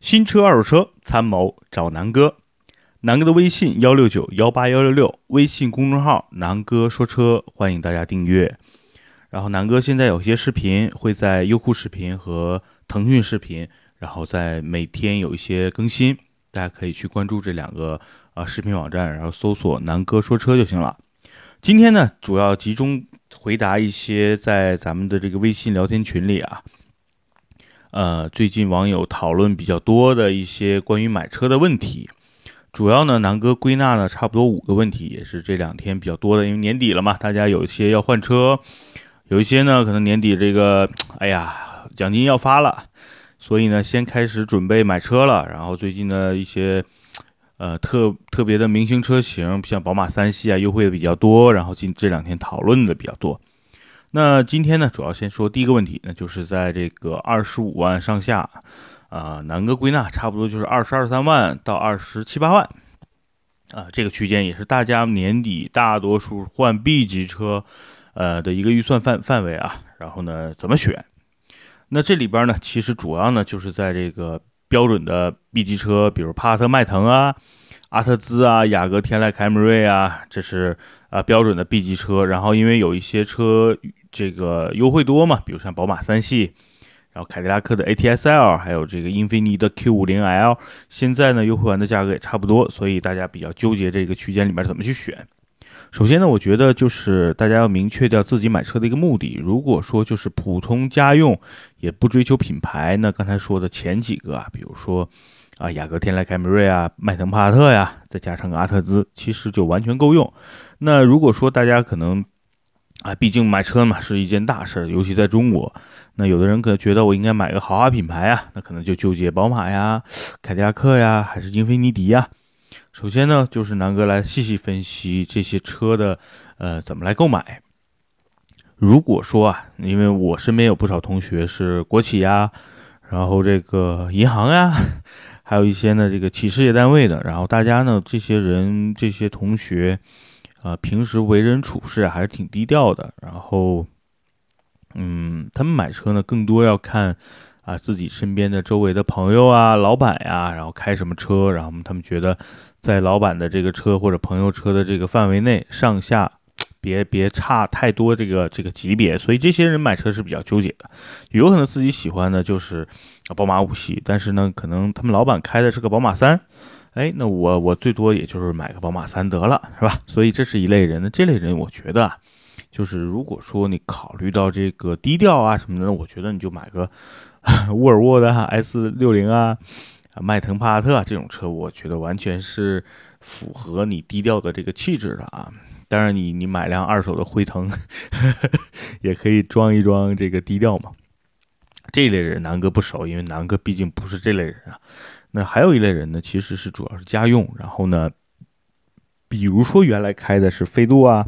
新车二手车参谋找南哥，南哥的微信幺六九幺八幺六六，微信公众号南哥说车，欢迎大家订阅。然后南哥现在有些视频会在优酷视频和腾讯视频，然后在每天有一些更新，大家可以去关注这两个啊视频网站，然后搜索南哥说车就行了。今天呢，主要集中回答一些在咱们的这个微信聊天群里啊。呃，最近网友讨论比较多的一些关于买车的问题，主要呢，南哥归纳了差不多五个问题，也是这两天比较多的，因为年底了嘛，大家有一些要换车，有一些呢，可能年底这个，哎呀，奖金要发了，所以呢，先开始准备买车了。然后最近的一些，呃，特特别的明星车型，像宝马三系啊，优惠的比较多，然后近这两天讨论的比较多。那今天呢，主要先说第一个问题，那就是在这个二十五万上下，啊，南哥归纳差不多就是二十二三万到二十七八万，啊，这个区间也是大家年底大多数换 B 级车，呃的一个预算范范围啊。然后呢，怎么选？那这里边呢，其实主要呢就是在这个标准的 B 级车，比如帕萨特、迈腾啊。阿特兹啊，雅阁、天籁、凯美瑞啊，这是啊标准的 B 级车。然后因为有一些车这个优惠多嘛，比如像宝马三系，然后凯迪拉克的 ATS-L，还有这个英菲尼的 Q50L，现在呢优惠完的价格也差不多，所以大家比较纠结这个区间里面怎么去选。首先呢，我觉得就是大家要明确掉自己买车的一个目的。如果说就是普通家用，也不追求品牌，那刚才说的前几个啊，比如说。啊，雅阁、天籁、凯美瑞啊，迈腾、帕萨特呀，再加上个阿特兹，其实就完全够用。那如果说大家可能啊，毕竟买车嘛是一件大事儿，尤其在中国，那有的人可能觉得我应该买个豪华品牌啊，那可能就纠结宝马呀、凯迪拉克呀，还是英菲尼迪呀。首先呢，就是南哥来细细分析这些车的呃怎么来购买。如果说啊，因为我身边有不少同学是国企呀，然后这个银行呀。还有一些呢，这个企事业单位的，然后大家呢，这些人这些同学，啊，平时为人处事还是挺低调的。然后，嗯，他们买车呢，更多要看啊自己身边的周围的朋友啊、老板呀，然后开什么车，然后他们觉得在老板的这个车或者朋友车的这个范围内上下。别别差太多这个这个级别，所以这些人买车是比较纠结的，有可能自己喜欢的就是宝马五系，但是呢，可能他们老板开的是个宝马三，哎，那我我最多也就是买个宝马三得了，是吧？所以这是一类人，那这类人我觉得啊，就是如果说你考虑到这个低调啊什么的，我觉得你就买个 沃尔沃的 S 六零啊，迈腾、帕萨特这种车，我觉得完全是符合你低调的这个气质的啊。当然，你你买辆二手的辉腾，也可以装一装这个低调嘛。这类人南哥不熟，因为南哥毕竟不是这类人啊。那还有一类人呢，其实是主要是家用，然后呢，比如说原来开的是飞度啊。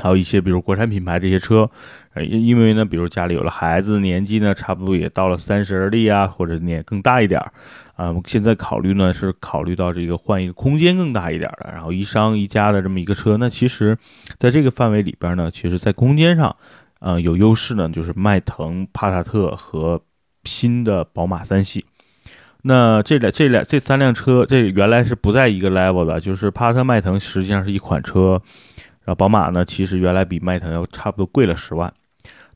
还有一些，比如国产品牌这些车，呃，因因为呢，比如家里有了孩子，年纪呢，差不多也到了三十而立啊，或者年更大一点儿，啊，现在考虑呢是考虑到这个换一个空间更大一点的，然后一商一家的这么一个车，那其实在这个范围里边呢，其实在空间上，呃，有优势呢，就是迈腾、帕萨特和新的宝马三系。那这俩、这俩、这三辆车，这原来是不在一个 level 的，就是帕萨特、迈腾实际上是一款车。然后宝马呢，其实原来比迈腾要差不多贵了十万。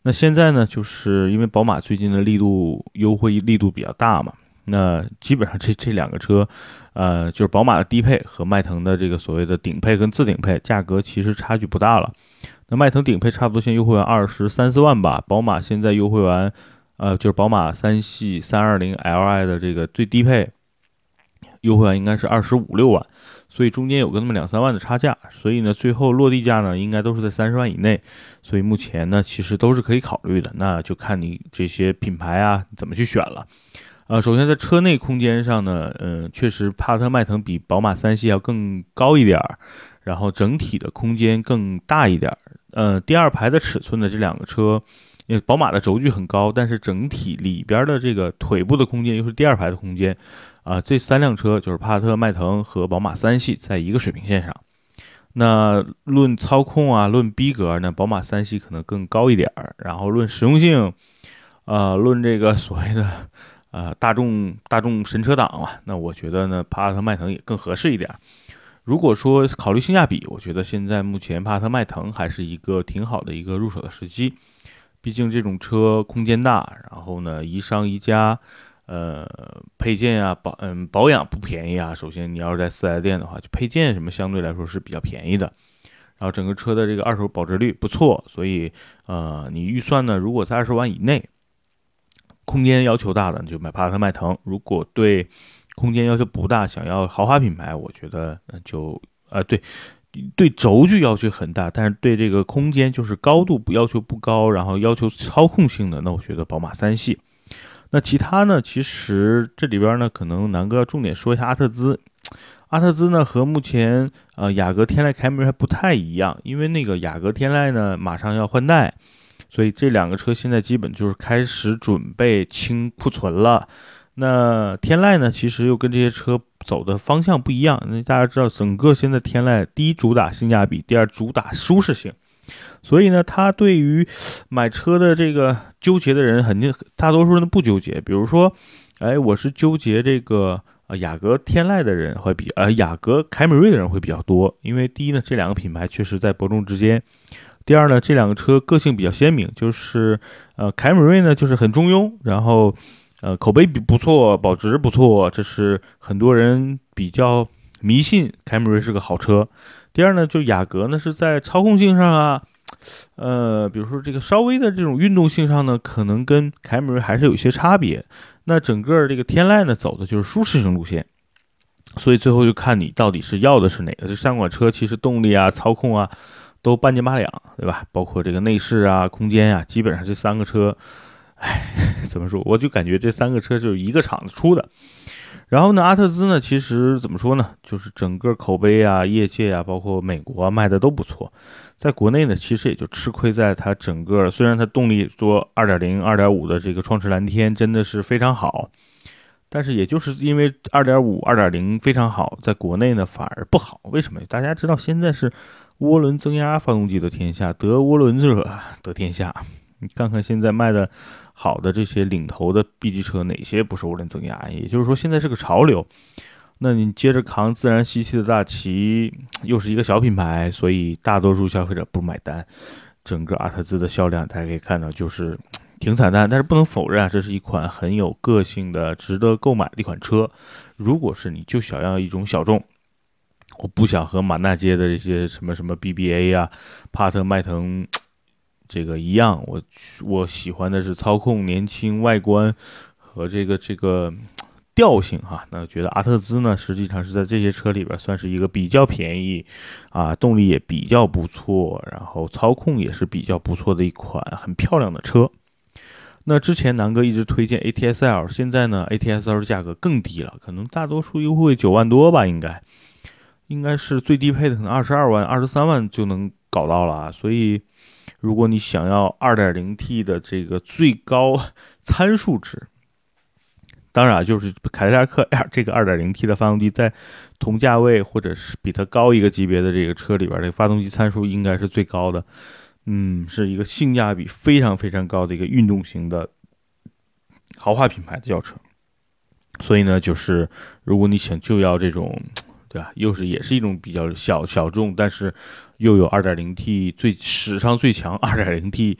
那现在呢，就是因为宝马最近的力度优惠力度比较大嘛，那基本上这这两个车，呃，就是宝马的低配和迈腾的这个所谓的顶配跟次顶配价格其实差距不大了。那迈腾顶配差不多现在优惠完二十三四万吧，宝马现在优惠完，呃，就是宝马三系三二零 Li 的这个最低配，优惠完应该是二十五六万。所以中间有个那么两三万的差价，所以呢，最后落地价呢应该都是在三十万以内，所以目前呢其实都是可以考虑的，那就看你这些品牌啊怎么去选了。呃，首先在车内空间上呢，嗯，确实帕特、迈腾比宝马三系要更高一点儿，然后整体的空间更大一点儿。呃，第二排的尺寸的这两个车，因为宝马的轴距很高，但是整体里边的这个腿部的空间又是第二排的空间。啊，这三辆车就是帕萨特、迈腾和宝马三系在一个水平线上。那论操控啊，论逼格呢，宝马三系可能更高一点儿。然后论实用性，呃，论这个所谓的呃大众大众神车党嘛，那我觉得呢，帕萨特迈腾也更合适一点。如果说考虑性价比，我觉得现在目前帕萨特迈腾还是一个挺好的一个入手的时机。毕竟这种车空间大，然后呢宜商宜家，呃配件啊保嗯保养不便宜啊。首先你要是在四 S 店的话，就配件什么相对来说是比较便宜的。然后整个车的这个二手保值率不错，所以呃你预算呢如果在二十万以内，空间要求大的你就买帕萨特迈腾。如果对空间要求不大，想要豪华品牌，我觉得就呃对。对轴距要求很大，但是对这个空间就是高度不要求不高，然后要求操控性的，那我觉得宝马三系。那其他呢？其实这里边呢，可能南哥要重点说一下阿特兹。阿特兹呢和目前呃雅阁、天籁、凯美瑞还不太一样，因为那个雅阁、天籁呢马上要换代，所以这两个车现在基本就是开始准备清库存了。那天籁呢，其实又跟这些车走的方向不一样。那大家知道，整个现在天籁第一主打性价比，第二主打舒适性，所以呢，它对于买车的这个纠结的人，肯定大多数人都不纠结。比如说，哎，我是纠结这个呃雅阁天籁的人会比呃雅阁凯美瑞的人会比较多，因为第一呢，这两个品牌确实在伯仲之间；第二呢，这两个车个性比较鲜明，就是呃凯美瑞呢就是很中庸，然后。呃，口碑比不错，保值不错，这是很多人比较迷信凯美瑞是个好车。第二呢，就雅阁呢是在操控性上啊，呃，比如说这个稍微的这种运动性上呢，可能跟凯美瑞还是有些差别。那整个这个天籁呢走的就是舒适性路线，所以最后就看你到底是要的是哪个。这三款车其实动力啊、操控啊都半斤八两，对吧？包括这个内饰啊、空间啊，基本上这三个车。哎，怎么说？我就感觉这三个车就是一个厂子出的。然后呢，阿特兹呢，其实怎么说呢？就是整个口碑啊、业界啊，包括美国卖的都不错。在国内呢，其实也就吃亏在它整个，虽然它动力说2.0、2.5的这个创驰蓝天真的是非常好，但是也就是因为2.5、2.0非常好，在国内呢反而不好。为什么？大家知道现在是涡轮增压发动机的天下，得涡轮者得天下。你看看现在卖的。好的，这些领头的 B 级车哪些不是涡轮增压？也就是说，现在是个潮流。那你接着扛自然吸气的大旗，又是一个小品牌，所以大多数消费者不买单。整个阿特兹的销量，大家可以看到就是挺惨淡。但是不能否认啊，这是一款很有个性的、值得购买的一款车。如果是你就想要一种小众，我不想和满大街的这些什么什么 BBA 呀、帕特、迈腾。这个一样，我我喜欢的是操控、年轻、外观和这个这个调性哈。那觉得阿特兹呢，实际上是在这些车里边算是一个比较便宜啊，动力也比较不错，然后操控也是比较不错的一款很漂亮的车。那之前南哥一直推荐 ATS-L，现在呢 ATS-L 的价格更低了，可能大多数优惠九万多吧，应该应该是最低配的可能二十二万、二十三万就能搞到了啊，所以。如果你想要 2.0T 的这个最高参数值，当然就是凯迪拉克这个 2.0T 的发动机，在同价位或者是比它高一个级别的这个车里边，这个发动机参数应该是最高的。嗯，是一个性价比非常非常高的一个运动型的豪华品牌的轿车。所以呢，就是如果你想就要这种，对吧？又是也是一种比较小小众，但是。又有 2.0T 最史上最强 2.0T，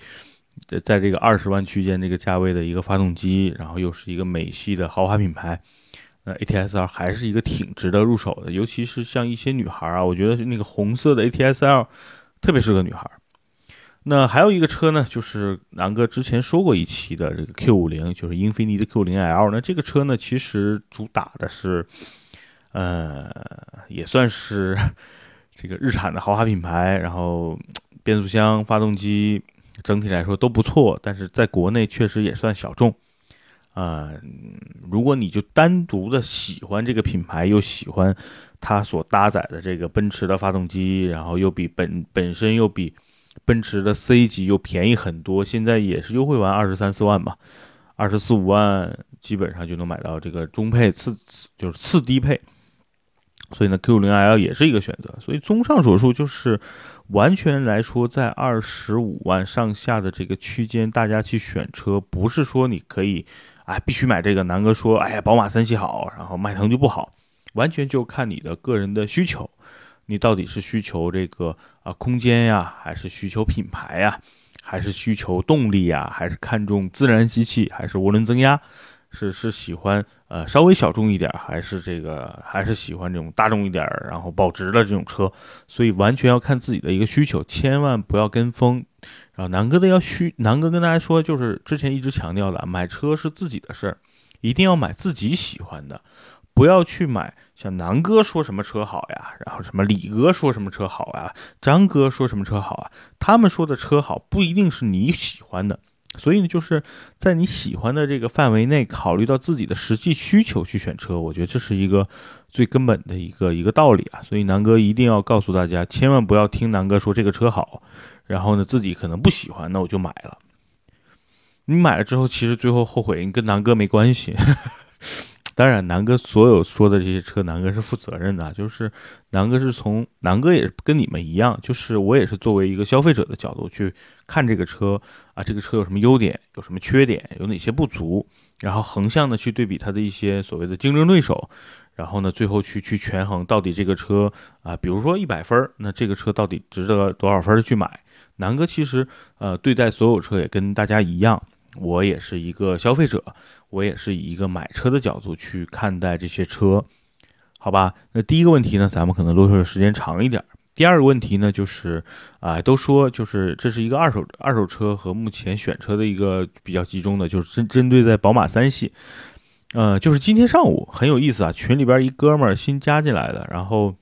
在在这个二十万区间这个价位的一个发动机，然后又是一个美系的豪华品牌，那 ATS-L 还是一个挺值得入手的，尤其是像一些女孩啊，我觉得那个红色的 ATS-L 特别适合女孩。那还有一个车呢，就是南哥之前说过一期的这个 Q50，就是英菲尼的 Q50L。那这个车呢，其实主打的是，呃，也算是。这个日产的豪华品牌，然后变速箱、发动机整体来说都不错，但是在国内确实也算小众。啊，如果你就单独的喜欢这个品牌，又喜欢它所搭载的这个奔驰的发动机，然后又比本本身又比奔驰的 C 级又便宜很多，现在也是优惠完二十三四万吧，二十四五万基本上就能买到这个中配次就是次低配。所以呢，Q50L 也是一个选择。所以综上所述，就是完全来说，在二十五万上下的这个区间，大家去选车，不是说你可以哎，必须买这个。南哥说，哎呀，宝马三系好，然后迈腾就不好，完全就看你的个人的需求，你到底是需求这个啊空间呀，还是需求品牌呀，还是需求动力呀，还是看重自然吸气，还是涡轮增压？是是喜欢呃稍微小众一点，还是这个还是喜欢这种大众一点，然后保值的这种车，所以完全要看自己的一个需求，千万不要跟风。然后南哥的要需，南哥跟大家说，就是之前一直强调的，买车是自己的事儿，一定要买自己喜欢的，不要去买像南哥说什么车好呀，然后什么李哥说什么车好呀，张哥说什么车好啊，他们说的车好不一定是你喜欢的。所以呢，就是在你喜欢的这个范围内，考虑到自己的实际需求去选车，我觉得这是一个最根本的一个一个道理啊。所以南哥一定要告诉大家，千万不要听南哥说这个车好，然后呢自己可能不喜欢，那我就买了。你买了之后，其实最后后悔，你跟南哥没关系。当然，南哥所有说的这些车，南哥是负责任的。就是南哥是从南哥也跟你们一样，就是我也是作为一个消费者的角度去看这个车啊，这个车有什么优点，有什么缺点，有哪些不足，然后横向的去对比它的一些所谓的竞争对手，然后呢，最后去去权衡到底这个车啊，比如说一百分儿，那这个车到底值得多少分去买？南哥其实呃对待所有车也跟大家一样，我也是一个消费者。我也是以一个买车的角度去看待这些车，好吧？那第一个问题呢，咱们可能啰嗦的时间长一点。第二个问题呢，就是啊，都说就是这是一个二手二手车和目前选车的一个比较集中的，就是针针对在宝马三系。呃，就是今天上午很有意思啊，群里边一哥们儿新加进来的，然后。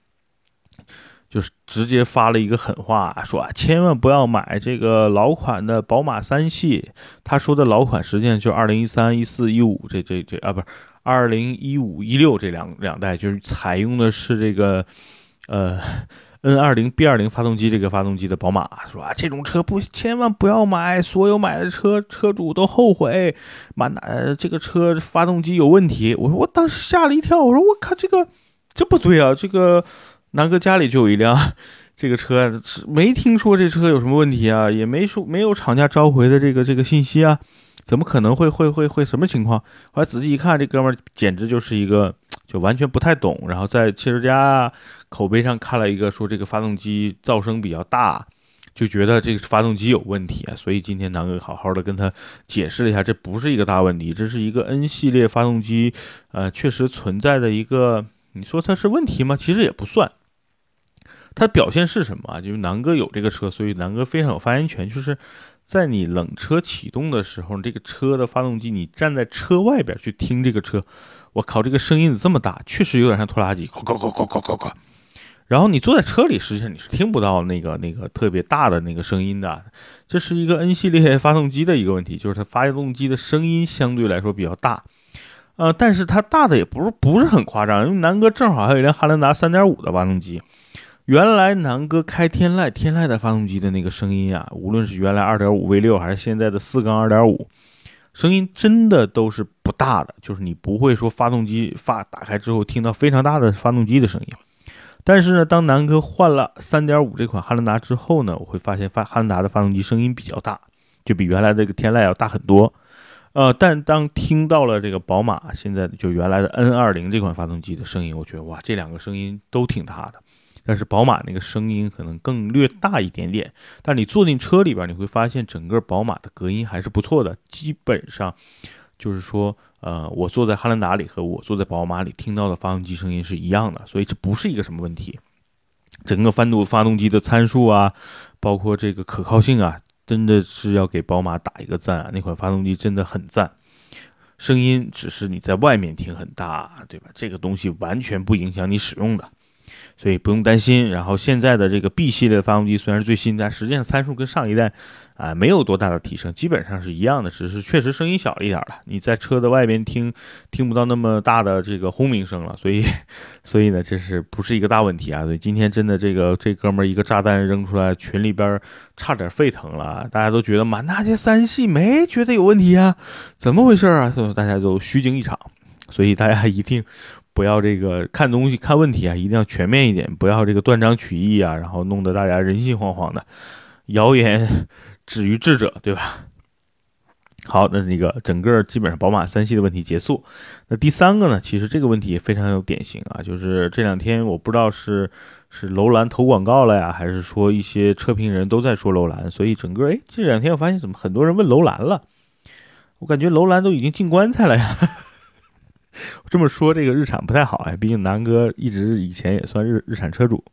就是直接发了一个狠话，说啊，千万不要买这个老款的宝马三系。他说的老款实际上就二零一三、一四、一五这这这啊，不是二零一五、一六这两两代，就是采用的是这个呃 N 二零 B 二零发动机这个发动机的宝马。说啊，这种车不千万不要买，所有买的车车主都后悔，满哪这个车发动机有问题。我说我当时吓了一跳，我说我靠，这个这不对啊，这个。南哥家里就有一辆这个车，没听说这车有什么问题啊，也没说没有厂家召回的这个这个信息啊，怎么可能会会会会什么情况？后来仔细一看，这哥们儿简直就是一个就完全不太懂，然后在汽车家口碑上看了一个说这个发动机噪声比较大，就觉得这个发动机有问题啊。所以今天南哥好好的跟他解释了一下，这不是一个大问题，这是一个 N 系列发动机，呃，确实存在的一个，你说它是问题吗？其实也不算。它表现是什么啊？就是南哥有这个车，所以南哥非常有发言权。就是在你冷车启动的时候，这个车的发动机，你站在车外边去听这个车，我靠，这个声音这么大，确实有点像拖拉机，呱呱呱呱呱呱呱。然后你坐在车里，实际上你是听不到那个那个特别大的那个声音的。这是一个 N 系列发动机的一个问题，就是它发动机的声音相对来说比较大。呃，但是它大的也不是不是很夸张，因为南哥正好还有一辆汉兰达3.5的发动机。原来南哥开天籁，天籁的发动机的那个声音啊，无论是原来2.5 V6 还是现在的四缸2.5，声音真的都是不大的，就是你不会说发动机发打开之后听到非常大的发动机的声音。但是呢，当南哥换了3.5这款汉兰达之后呢，我会发现发汉兰达的发动机声音比较大，就比原来这个天籁要大很多。呃，但当听到了这个宝马现在就原来的 N20 这款发动机的声音，我觉得哇，这两个声音都挺大的。但是宝马那个声音可能更略大一点点，但你坐进车里边，你会发现整个宝马的隔音还是不错的。基本上就是说，呃，我坐在汉兰达里和我坐在宝马里听到的发动机声音是一样的，所以这不是一个什么问题。整个翻度发动机的参数啊，包括这个可靠性啊，真的是要给宝马打一个赞啊！那款发动机真的很赞，声音只是你在外面听很大，对吧？这个东西完全不影响你使用的。所以不用担心。然后现在的这个 B 系列发动机虽然是最新，但实际上参数跟上一代啊没有多大的提升，基本上是一样的，只是确实声音小了一点了。你在车的外边听听不到那么大的这个轰鸣声了。所以，所以呢，这是不是一个大问题啊？所以今天真的这个这哥们儿一个炸弹扔出来，群里边差点沸腾了，大家都觉得满大街三系没觉得有问题啊？怎么回事啊？所以大家都虚惊一场。所以大家一定。不要这个看东西看问题啊，一定要全面一点，不要这个断章取义啊，然后弄得大家人心惶惶的。谣言止于智者，对吧？好，那那个整个基本上宝马三系的问题结束。那第三个呢，其实这个问题也非常有典型啊，就是这两天我不知道是是楼兰投广告了呀，还是说一些车评人都在说楼兰，所以整个哎这两天我发现怎么很多人问楼兰了，我感觉楼兰都已经进棺材了呀。这么说这个日产不太好哎，毕竟南哥一直以前也算日日产车主。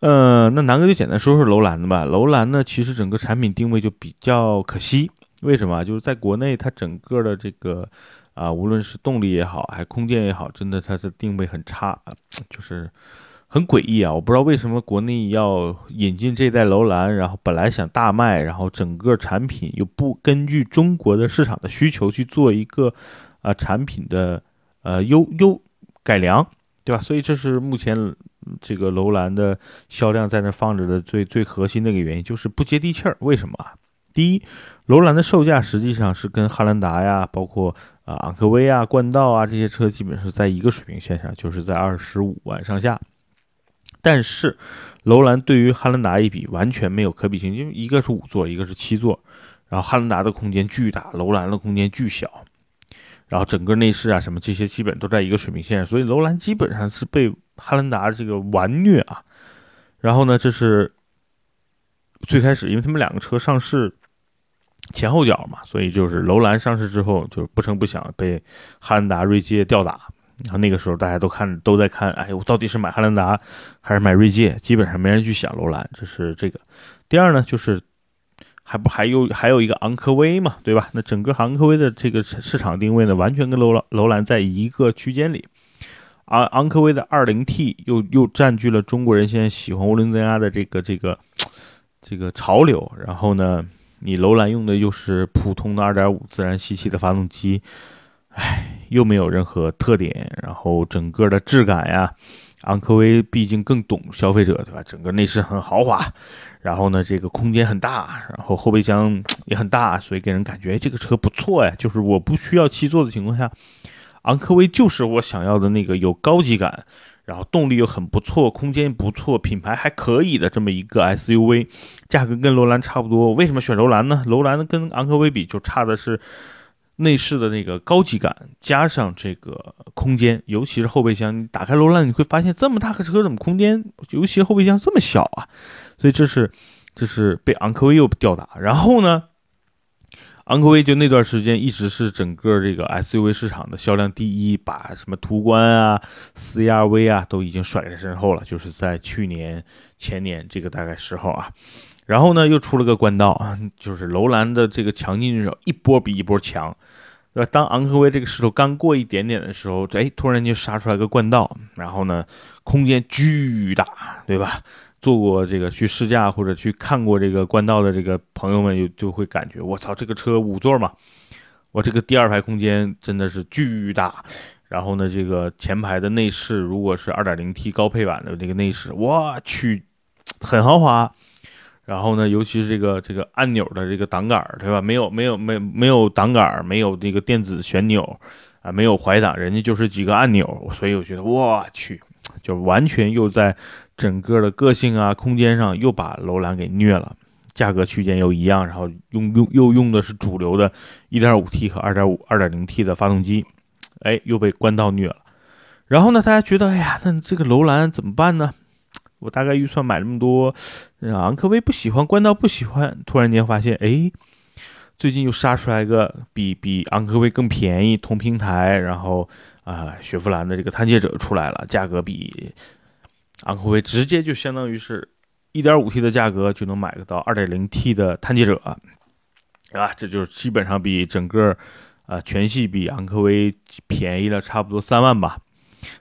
嗯，那南哥就简单说说楼兰的吧。楼兰呢，其实整个产品定位就比较可惜。为什么？就是在国内，它整个的这个啊，无论是动力也好，还空间也好，真的它的定位很差，就是很诡异啊！我不知道为什么国内要引进这代楼兰，然后本来想大卖，然后整个产品又不根据中国的市场的需求去做一个啊产品的呃优优改良，对吧？所以这是目前。这个楼兰的销量在那放着的最最核心的一个原因就是不接地气儿。为什么啊？第一，楼兰的售价实际上是跟汉兰达呀，包括啊昂科威啊、冠道啊这些车基本是在一个水平线上，就是在二十五万上下。但是楼兰对于汉兰达一比，完全没有可比性，因为一个是五座，一个是七座，然后汉兰达的空间巨大，楼兰的空间巨小，然后整个内饰啊什么这些基本都在一个水平线上，所以楼兰基本上是被。汉兰达这个完虐啊，然后呢，这是最开始，因为他们两个车上市前后脚嘛，所以就是楼兰上市之后就不声不响被汉兰达、锐界吊打。然后那个时候大家都看都在看，哎，我到底是买汉兰达还是买锐界？基本上没人去想楼兰。这是这个。第二呢，就是还不还有还有一个昂科威嘛，对吧？那整个昂科威的这个市场定位呢，完全跟楼兰楼兰在一个区间里。昂昂科威的二零 T 又又占据了中国人现在喜欢涡轮增压的这个这个这个潮流，然后呢，你楼兰用的又是普通的二点五自然吸气的发动机，唉，又没有任何特点，然后整个的质感呀，昂科威毕竟更懂消费者，对吧？整个内饰很豪华，然后呢，这个空间很大，然后后备箱也很大，所以给人感觉这个车不错呀，就是我不需要七座的情况下。昂科威就是我想要的那个有高级感，然后动力又很不错，空间不错，品牌还可以的这么一个 SUV，价格跟楼兰差不多。为什么选楼兰呢？楼兰跟昂科威比就差的是内饰的那个高级感，加上这个空间，尤其是后备箱。你打开楼兰，你会发现这么大个车怎么空间，尤其后备箱这么小啊？所以这是这是被昂科威又吊打。然后呢？昂科威就那段时间一直是整个这个 SUV 市场的销量第一，把什么途观啊、CR-V 啊都已经甩在身后了。就是在去年、前年这个大概时候啊，然后呢又出了个冠道啊，就是楼兰的这个强劲对手一波比一波强，对吧？当昂科威这个势头刚过一点点的时候，哎，突然就杀出来个冠道，然后呢空间巨大，对吧？做过这个去试驾或者去看过这个冠道的这个朋友们，就就会感觉我操，这个车五座嘛，我这个第二排空间真的是巨大。然后呢，这个前排的内饰如果是 2.0T 高配版的这个内饰，我去，很豪华。然后呢，尤其是这个这个按钮的这个挡杆，对吧？没有没有没没有挡杆，没有那个电子旋钮啊，没有怀挡，人家就是几个按钮，所以我觉得我去，就完全又在。整个的个性啊，空间上又把楼兰给虐了，价格区间又一样，然后用用又用的是主流的 1.5T 和2.5、2.0T 的发动机，哎，又被关道虐了。然后呢，大家觉得，哎呀，那这个楼兰怎么办呢？我大概预算买这么多，昂科威不喜欢，关道不喜欢，突然间发现，哎，最近又杀出来一个比比昂科威更便宜、同平台，然后啊，雪佛兰的这个探界者出来了，价格比。昂科威直接就相当于是 1.5T 的价格就能买得到 2.0T 的探界者，啊，这就是基本上比整个呃全系比昂科威便宜了差不多三万吧。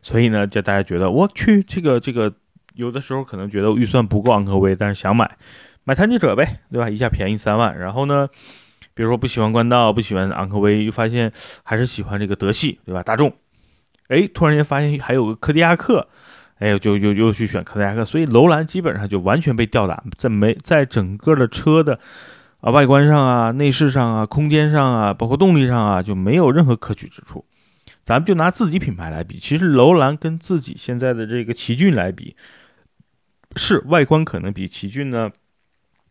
所以呢，就大家觉得我去这个这个有的时候可能觉得预算不够昂科威，但是想买买探界者呗，对吧？一下便宜三万。然后呢，比如说不喜欢冠道，不喜欢昂科威，又发现还是喜欢这个德系，对吧？大众，哎，突然间发现还有个柯迪亚克。哎，就又又去选柯迪亚克，所以楼兰基本上就完全被吊打，在没在整个的车的啊外观上啊、内饰上啊、空间上啊、包括动力上啊，就没有任何可取之处。咱们就拿自己品牌来比，其实楼兰跟自己现在的这个奇骏来比，是外观可能比奇骏呢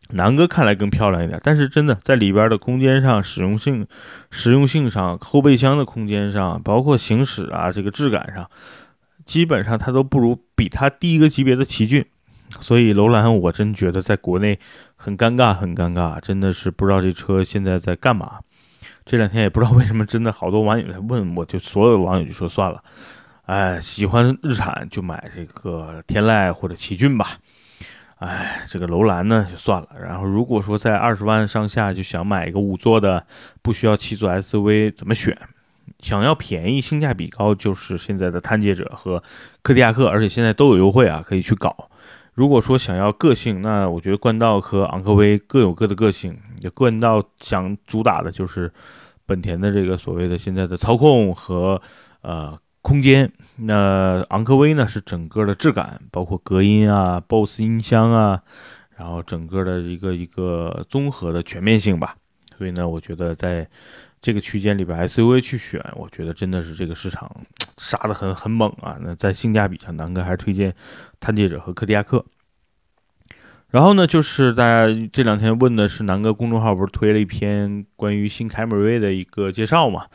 南哥看来更漂亮一点，但是真的在里边的空间上、实用性、实用性上、后备箱的空间上，包括行驶啊这个质感上，基本上它都不如比它低一个级别的奇骏。所以楼兰，我真觉得在国内很尴尬，很尴尬，真的是不知道这车现在在干嘛。这两天也不知道为什么，真的好多网友在问我，就所有网友就说算了，哎，喜欢日产就买这个天籁或者奇骏吧。哎，这个楼兰呢就算了。然后如果说在二十万上下就想买一个五座的，不需要七座 SUV，怎么选？想要便宜、性价比高，就是现在的探界者和柯迪亚克，而且现在都有优惠啊，可以去搞。如果说想要个性，那我觉得冠道和昂科威各有各的个性。也冠道想主打的就是本田的这个所谓的现在的操控和呃空间。那昂科威呢是整个的质感，包括隔音啊、BOSS 音箱啊，然后整个的一个一个综合的全面性吧。所以呢，我觉得在这个区间里边 SUV 去选，我觉得真的是这个市场杀的很很猛啊。那在性价比上，南哥还是推荐探界者和柯迪亚克。然后呢，就是大家这两天问的是南哥公众号不是推了一篇关于新凯美瑞的一个介绍嘛？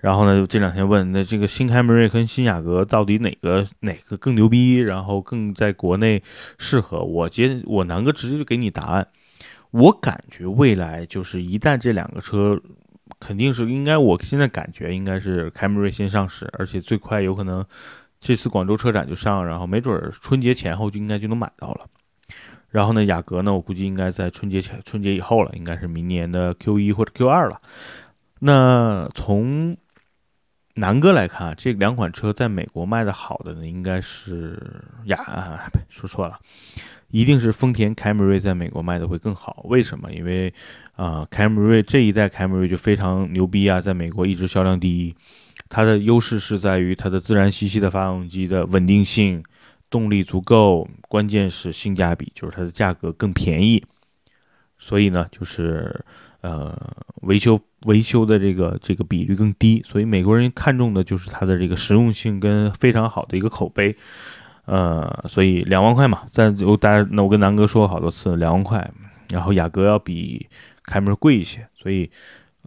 然后呢，这两天问那这个新凯美瑞跟新雅阁到底哪个哪个更牛逼，然后更在国内适合？我接我南哥直接就给你答案。我感觉未来就是一旦这两个车。肯定是应该，我现在感觉应该是凯美瑞先上市，而且最快有可能这次广州车展就上，然后没准春节前后就应该就能买到了。然后呢，雅阁呢，我估计应该在春节前、春节以后了，应该是明年的 Q 一或者 Q 二了。那从南哥来看，这两款车在美国卖的好的呢，应该是呀，说错了。一定是丰田凯美瑞在美国卖的会更好，为什么？因为，啊，凯美瑞这一代凯美瑞就非常牛逼啊，在美国一直销量第一。它的优势是在于它的自然吸气的发动机的稳定性，动力足够，关键是性价比，就是它的价格更便宜。所以呢，就是呃，维修维修的这个这个比率更低，所以美国人看重的就是它的这个实用性跟非常好的一个口碑。呃，所以两万块嘛，在我大家那我跟南哥说过好多次，两万块，然后雅阁要比凯美瑞贵一些，所以，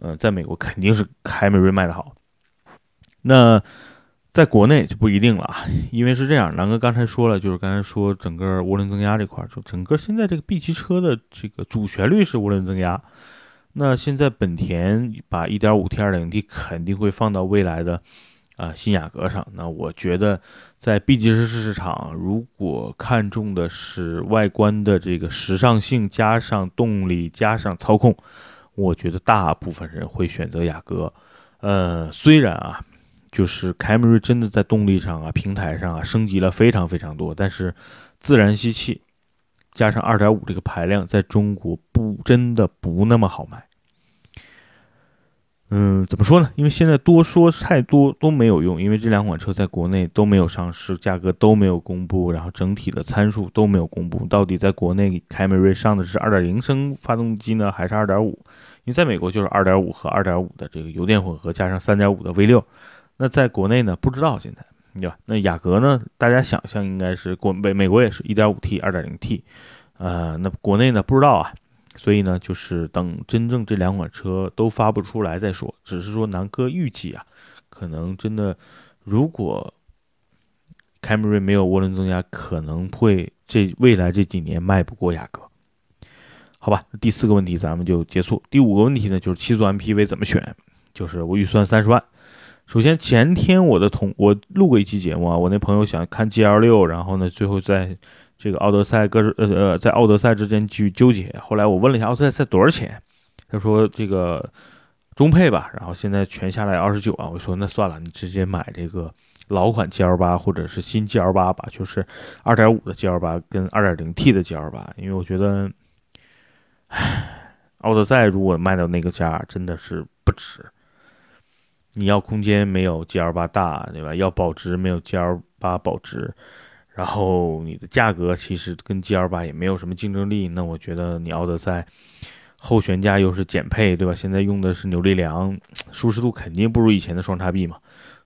呃，在美国肯定是凯美瑞卖的好。那在国内就不一定了啊，因为是这样，南哥刚才说了，就是刚才说整个涡轮增压这块，就整个现在这个 B 级车的这个主旋律是涡轮增压，那现在本田把 1.5T、2.0T 肯定会放到未来的。啊，新雅阁上，那我觉得在 B 级车市场，如果看重的是外观的这个时尚性，加上动力，加上操控，我觉得大部分人会选择雅阁。呃，虽然啊，就是凯美瑞真的在动力上啊、平台上啊升级了非常非常多，但是自然吸气加上2.5这个排量，在中国不真的不那么好卖。嗯，怎么说呢？因为现在多说太多都没有用，因为这两款车在国内都没有上市，价格都没有公布，然后整体的参数都没有公布。到底在国内凯美瑞上的是2.0升发动机呢，还是2.5？因为在美国就是2.5和2.5的这个油电混合加上3.5的 V6。那在国内呢，不知道现在，对吧？那雅阁呢，大家想象应该是国美美国也是 1.5T、2.0T，呃，那国内呢不知道啊。所以呢，就是等真正这两款车都发布出来再说。只是说南哥预计啊，可能真的，如果凯美瑞没有涡轮增压，可能会这未来这几年卖不过雅阁。好吧，第四个问题咱们就结束。第五个问题呢，就是七座 MPV 怎么选？就是我预算三十万。首先前天我的同我录过一期节目啊，我那朋友想看 GL 六，然后呢，最后在。这个奥德赛各呃呃，在奥德赛之间去纠结。后来我问了一下奥德赛多少钱，他说这个中配吧，然后现在全下来二十九万。我说那算了，你直接买这个老款 GL 八或者是新 GL 八吧，就是二点五的 GL 八跟二点零 T 的 GL 八，因为我觉得，唉，奥德赛如果卖到那个价，真的是不值。你要空间没有 GL 八大，对吧？要保值没有 GL 八保值。然后你的价格其实跟 G L 八也没有什么竞争力，那我觉得你奥德赛后悬架又是减配，对吧？现在用的是扭力梁，舒适度肯定不如以前的双叉臂嘛。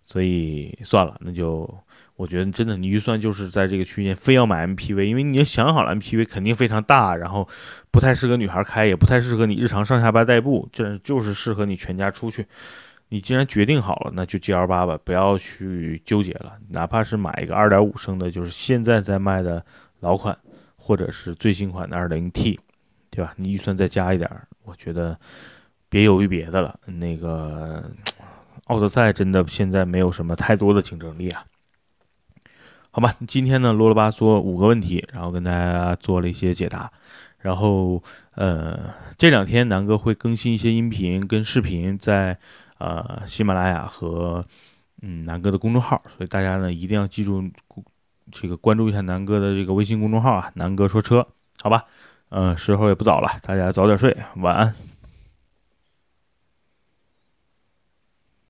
所以算了，那就我觉得真的，你预算就是在这个区间，非要买 MPV，因为你想好了 MPV 肯定非常大，然后不太适合女孩开，也不太适合你日常上下班代步，这就是适合你全家出去。你既然决定好了，那就 GL 八吧，不要去纠结了。哪怕是买一个2.5升的，就是现在在卖的老款，或者是最新款的 2.0T，对吧？你预算再加一点，我觉得别犹豫别的了。那个奥德赛真的现在没有什么太多的竞争力啊。好吧，今天呢啰啰吧嗦五个问题，然后跟大家做了一些解答。然后呃，这两天南哥会更新一些音频跟视频在。呃，喜马拉雅和嗯南哥的公众号，所以大家呢一定要记住这个关注一下南哥的这个微信公众号啊，南哥说车，好吧，嗯，时候也不早了，大家早点睡，晚安。